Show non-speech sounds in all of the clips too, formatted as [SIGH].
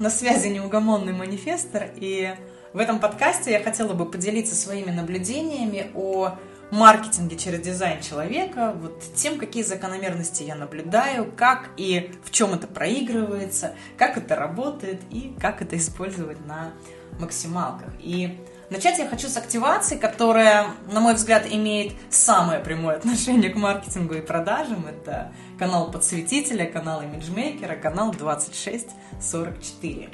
на связи неугомонный манифестор, и в этом подкасте я хотела бы поделиться своими наблюдениями о маркетинге через дизайн человека, вот тем, какие закономерности я наблюдаю, как и в чем это проигрывается, как это работает и как это использовать на максималках. И начать я хочу с активации, которая, на мой взгляд, имеет самое прямое отношение к маркетингу и продажам. Это канал подсветителя, канал имиджмейкера, канал 2644.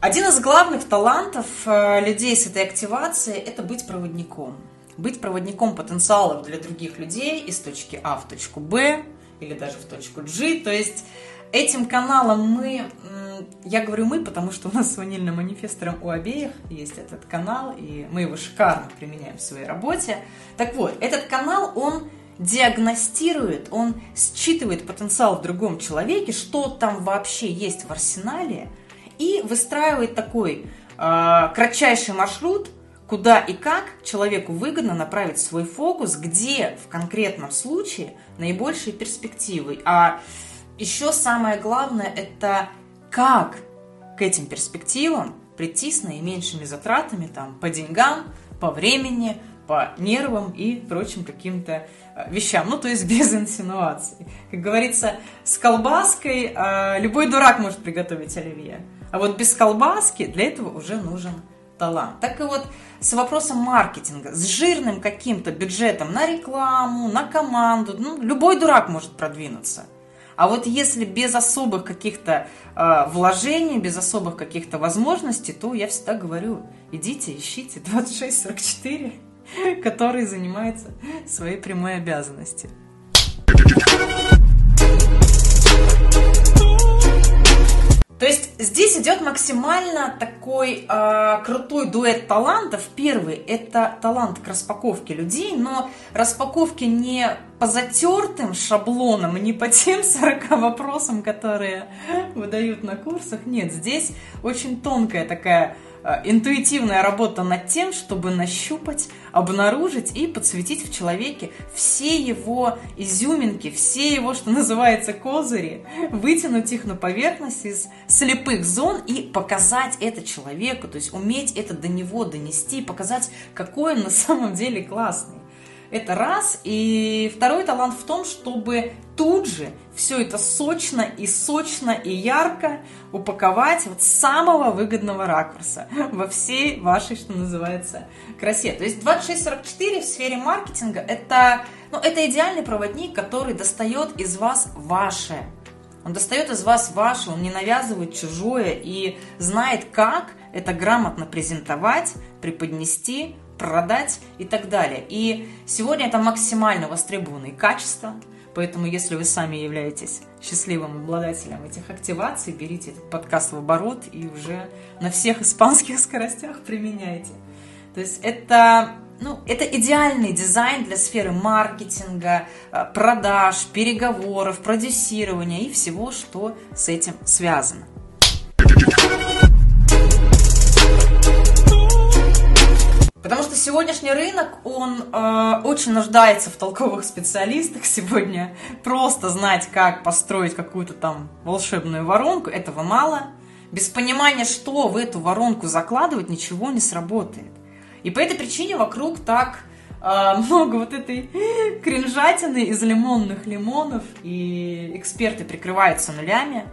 Один из главных талантов э, людей с этой активацией – это быть проводником. Быть проводником потенциалов для других людей из точки А в точку Б или даже в точку G. То есть этим каналом мы, я говорю мы, потому что у нас с ванильным манифестором у обеих есть этот канал, и мы его шикарно применяем в своей работе. Так вот, этот канал, он диагностирует, он считывает потенциал в другом человеке, что там вообще есть в арсенале – и выстраивает такой э, кратчайший маршрут, куда и как человеку выгодно направить свой фокус, где в конкретном случае наибольшие перспективы. А еще самое главное – это как к этим перспективам прийти с наименьшими затратами там, по деньгам, по времени, по нервам и прочим каким-то э, вещам. Ну, то есть [LAUGHS] без инсинуаций. Как говорится, с колбаской э, любой дурак может приготовить оливье. А вот без колбаски для этого уже нужен талант. Так и вот с вопросом маркетинга, с жирным каким-то бюджетом на рекламу, на команду, ну, любой дурак может продвинуться. А вот если без особых каких-то э, вложений, без особых каких-то возможностей, то я всегда говорю, идите, ищите 2644, [LAUGHS] который занимается своей прямой обязанностью. То есть здесь идет максимально такой э, крутой дуэт талантов. Первый – это талант к распаковке людей, но распаковке не по затертым шаблонам, не по тем 40 вопросам, которые выдают на курсах. Нет, здесь очень тонкая такая Э, интуитивная работа над тем, чтобы нащупать, обнаружить и подсветить в человеке все его изюминки, все его, что называется, козыри, вытянуть их на поверхность из слепых зон и показать это человеку, то есть уметь это до него донести, показать, какой он на самом деле классный. Это раз. И второй талант в том, чтобы тут же все это сочно и сочно и ярко упаковать вот с самого выгодного ракурса во всей вашей, что называется, красе. То есть 2644 в сфере маркетинга это, ну, это идеальный проводник, который достает из вас ваше. Он достает из вас ваше, он не навязывает чужое и знает, как это грамотно презентовать, преподнести, продать и так далее. И сегодня это максимально востребованные качества, поэтому если вы сами являетесь счастливым обладателем этих активаций, берите этот подкаст в оборот и уже на всех испанских скоростях применяйте. То есть это ну, это идеальный дизайн для сферы маркетинга, э, продаж, переговоров, продюсирования и всего, что с этим связано. Сегодняшний рынок, он э, очень нуждается в толковых специалистах сегодня. Просто знать, как построить какую-то там волшебную воронку, этого мало. Без понимания, что в эту воронку закладывать, ничего не сработает. И по этой причине вокруг так э, [LAUGHS] много вот этой кринжатины из лимонных лимонов, и эксперты прикрываются нулями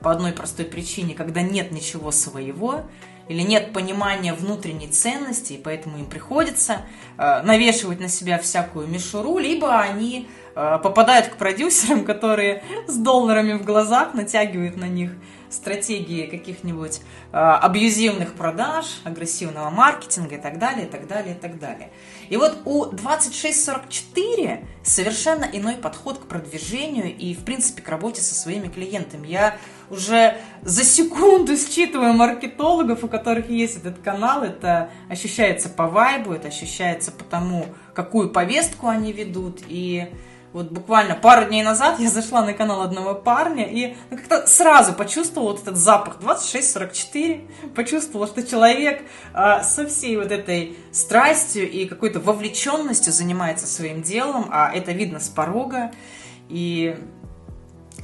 по одной простой причине, когда нет ничего своего, или нет понимания внутренней ценности, и поэтому им приходится э, навешивать на себя всякую мишуру, либо они попадают к продюсерам, которые с долларами в глазах натягивают на них стратегии каких-нибудь э, абьюзивных продаж, агрессивного маркетинга и так далее, и так далее, и так далее. И вот у 2644 совершенно иной подход к продвижению и, в принципе, к работе со своими клиентами. Я уже за секунду считываю маркетологов, у которых есть этот канал. Это ощущается по вайбу, это ощущается по тому, какую повестку они ведут. И вот буквально пару дней назад я зашла на канал одного парня и ну, как-то сразу почувствовала вот этот запах 26-44, почувствовала, что человек а, со всей вот этой страстью и какой-то вовлеченностью занимается своим делом, а это видно с порога. И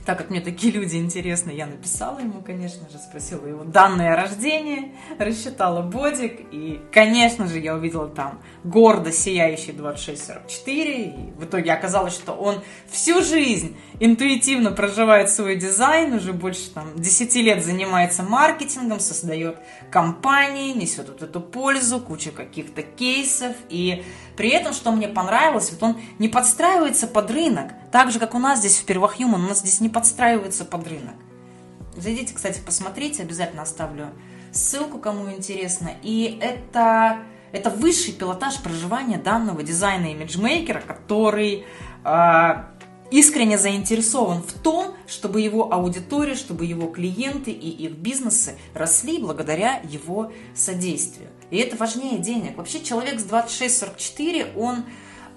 так как мне такие люди интересны, я написала ему, конечно же, спросила его данные рождения, рассчитала бодик, и, конечно же, я увидела там гордо сияющий 2644, и в итоге оказалось, что он всю жизнь интуитивно проживает свой дизайн, уже больше там 10 лет занимается маркетингом, создает компании, несет вот эту пользу, куча каких-то кейсов, и при этом, что мне понравилось, вот он не подстраивается под рынок, так же, как у нас здесь в Первохьюман, у нас здесь не подстраивается под рынок. Зайдите, кстати, посмотрите, обязательно оставлю ссылку, кому интересно. И это, это высший пилотаж проживания данного дизайна имиджмейкера, который э, искренне заинтересован в том, чтобы его аудитория, чтобы его клиенты и их бизнесы росли благодаря его содействию. И это важнее денег. Вообще человек с 26-44, он,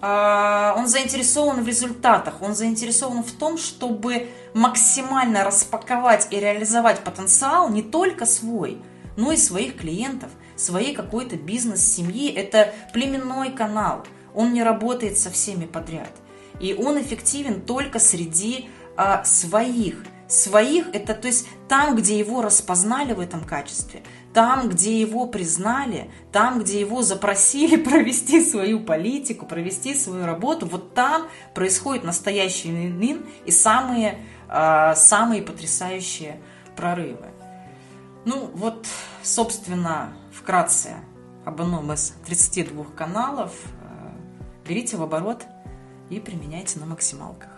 он заинтересован в результатах, он заинтересован в том, чтобы максимально распаковать и реализовать потенциал не только свой, но и своих клиентов, своей какой-то бизнес-семьи. Это племенной канал, он не работает со всеми подряд. И он эффективен только среди э, своих. Своих это то есть там, где его распознали в этом качестве, там, где его признали, там, где его запросили [LAUGHS] провести свою политику, провести свою работу, вот там происходит настоящий вин и самые, э, самые потрясающие прорывы. Ну вот, собственно, вкратце об одном из 32 каналов. Берите в оборот и применяйте на максималках.